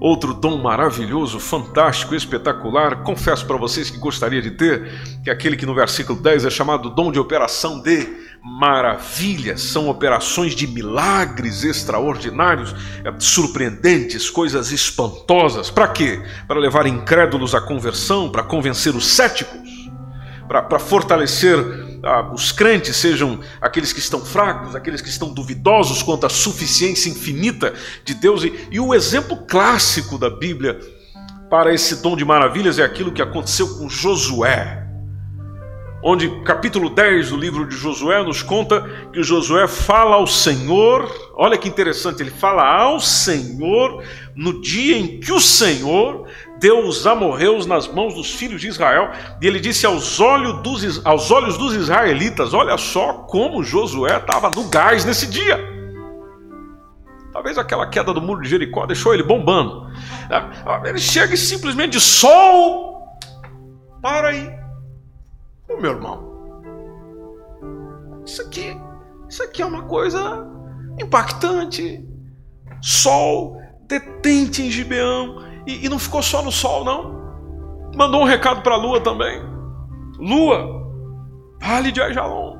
[SPEAKER 2] Outro dom maravilhoso, fantástico, espetacular, confesso para vocês que gostaria de ter, que é aquele que no versículo 10 é chamado dom de operação de maravilhas, são operações de milagres extraordinários, é, surpreendentes, coisas espantosas. Para quê? Para levar incrédulos à conversão, para convencer os céticos, para fortalecer ah, os crentes, sejam aqueles que estão fracos, aqueles que estão duvidosos quanto à suficiência infinita de Deus. E, e o exemplo clássico da Bíblia para esse dom de maravilhas é aquilo que aconteceu com Josué onde capítulo 10 do livro de Josué nos conta que Josué fala ao Senhor, olha que interessante, ele fala ao Senhor no dia em que o Senhor deu os amorreus nas mãos dos filhos de Israel, e ele disse aos olhos dos, aos olhos dos israelitas: Olha só como Josué estava no gás nesse dia. Talvez aquela queda do muro de Jericó deixou ele bombando. Ele chega e simplesmente de sol, para aí. Ô meu irmão, isso aqui, isso aqui é uma coisa impactante. Sol detente em Gibeão. E, e não ficou só no sol, não. Mandou um recado para a lua também. Lua, vale de Ajalon.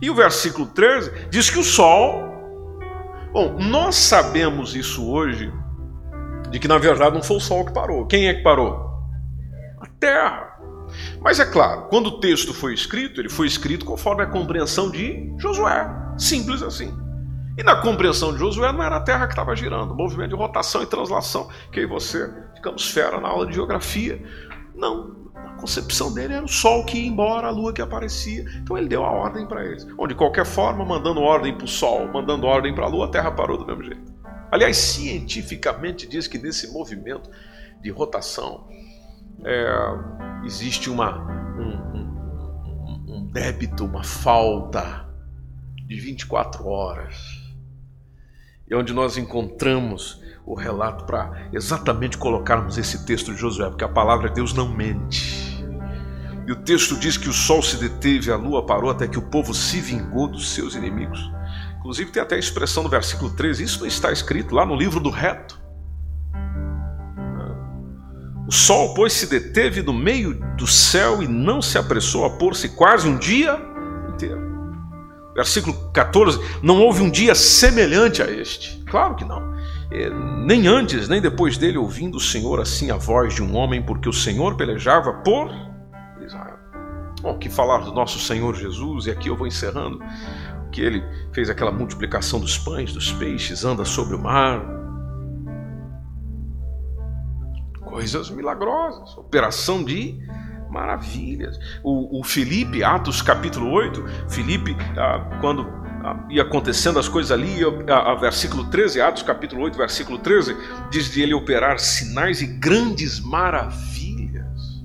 [SPEAKER 2] E o versículo 13 diz que o sol. Bom, nós sabemos isso hoje, de que na verdade não foi o sol que parou. Quem é que parou? A terra. Mas é claro, quando o texto foi escrito, ele foi escrito conforme a compreensão de Josué. Simples assim. E na compreensão de Josué não era a terra que estava girando, movimento de rotação e translação, que e você ficamos fera na aula de geografia. Não, a concepção dele era o sol que ia embora, a lua que aparecia. Então ele deu a ordem para eles. Ou de qualquer forma, mandando ordem para o sol, mandando ordem para a lua, a terra parou do mesmo jeito. Aliás, cientificamente diz que nesse movimento de rotação é, existe uma, um, um, um débito, uma falta de 24 horas. E onde nós encontramos o relato para exatamente colocarmos esse texto de Josué, porque a palavra de Deus não mente. E o texto diz que o sol se deteve, a lua parou até que o povo se vingou dos seus inimigos. Inclusive tem até a expressão no versículo 13, isso não está escrito lá no livro do reto. O sol, pois, se deteve no meio do céu e não se apressou a pôr-se quase um dia inteiro. Versículo 14: Não houve um dia semelhante a este. Claro que não. É, nem antes, nem depois dele, ouvindo o Senhor assim a voz de um homem, porque o Senhor pelejava por Israel. Bom, que falar do nosso Senhor Jesus, e aqui eu vou encerrando, que ele fez aquela multiplicação dos pães, dos peixes, anda sobre o mar, coisas milagrosas, operação de maravilhas. O, o Felipe, Atos capítulo 8, Felipe, ah, quando ah, ia acontecendo as coisas ali, a, a, versículo 13, Atos capítulo 8, versículo 13, diz de ele operar sinais e grandes maravilhas.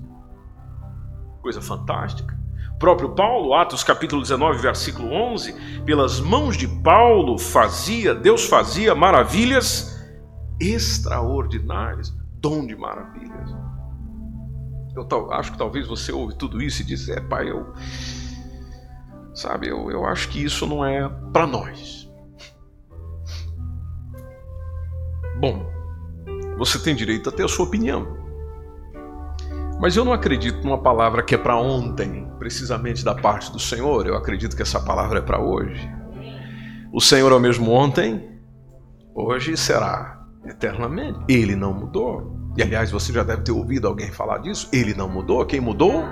[SPEAKER 2] Coisa fantástica. Próprio Paulo, Atos capítulo 19, versículo 11, pelas mãos de Paulo fazia, Deus fazia maravilhas extraordinárias, dom de maravilhas. Eu acho que talvez você ouve tudo isso e diz, é pai, eu sabe, eu, eu acho que isso não é para nós. <laughs> Bom, você tem direito a ter a sua opinião. Mas eu não acredito numa palavra que é para ontem, precisamente da parte do Senhor. Eu acredito que essa palavra é para hoje. O Senhor é o mesmo ontem, hoje será eternamente. Ele não mudou. E aliás, você já deve ter ouvido alguém falar disso. Ele não mudou. Quem mudou?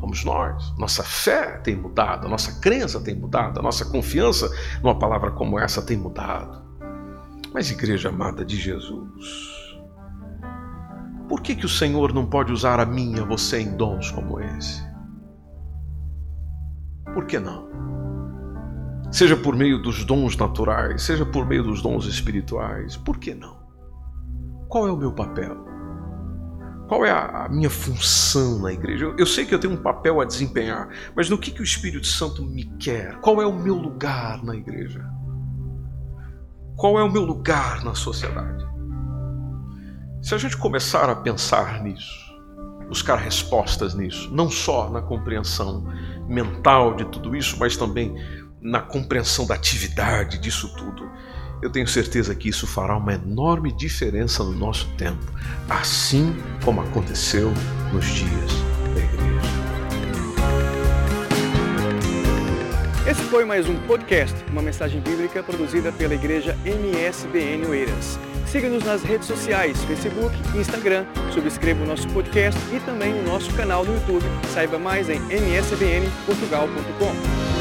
[SPEAKER 2] Somos nós. Nossa fé tem mudado, a nossa crença tem mudado, a nossa confiança numa palavra como essa tem mudado. Mas, igreja amada de Jesus, por que, que o Senhor não pode usar a mim e a você em dons como esse? Por que não? Seja por meio dos dons naturais, seja por meio dos dons espirituais, por que não? Qual é o meu papel? Qual é a, minha função na igreja? Eu, sei que eu tenho um papel a desempenhar, mas no que, que o Espírito Santo me quer? Qual é o meu lugar na igreja? Qual é o meu lugar na sociedade? Se a gente começar a pensar nisso, buscar respostas nisso, não só na compreensão mental de tudo isso, mas também na compreensão da atividade disso tudo, eu tenho certeza que isso fará uma enorme diferença no nosso tempo, assim como aconteceu nos dias da igreja.
[SPEAKER 3] Esse foi mais um podcast, uma mensagem bíblica produzida pela igreja MSBN Oeiras. Siga-nos nas redes sociais, Facebook Instagram. Subscreva o nosso podcast e também o nosso canal no YouTube. Saiba mais em msbnportugal.com.